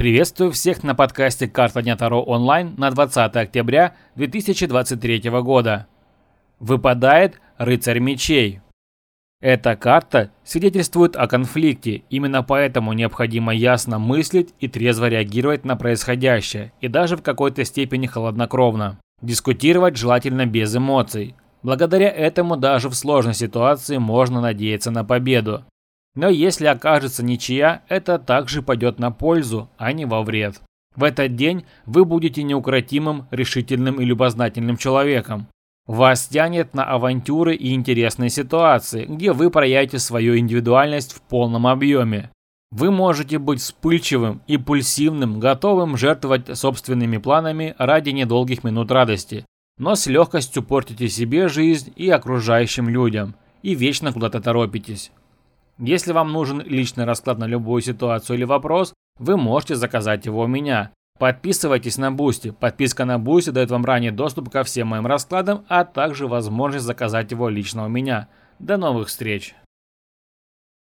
Приветствую всех на подкасте «Карта Дня Таро онлайн» на 20 октября 2023 года. Выпадает рыцарь мечей. Эта карта свидетельствует о конфликте, именно поэтому необходимо ясно мыслить и трезво реагировать на происходящее, и даже в какой-то степени холоднокровно. Дискутировать желательно без эмоций. Благодаря этому даже в сложной ситуации можно надеяться на победу. Но если окажется ничья, это также пойдет на пользу, а не во вред. В этот день вы будете неукротимым, решительным и любознательным человеком. Вас тянет на авантюры и интересные ситуации, где вы проявите свою индивидуальность в полном объеме. Вы можете быть вспыльчивым, импульсивным, готовым жертвовать собственными планами ради недолгих минут радости, но с легкостью портите себе жизнь и окружающим людям, и вечно куда-то торопитесь. Если вам нужен личный расклад на любую ситуацию или вопрос, вы можете заказать его у меня. Подписывайтесь на Бусти. Подписка на Бусти дает вам ранний доступ ко всем моим раскладам, а также возможность заказать его лично у меня. До новых встреч!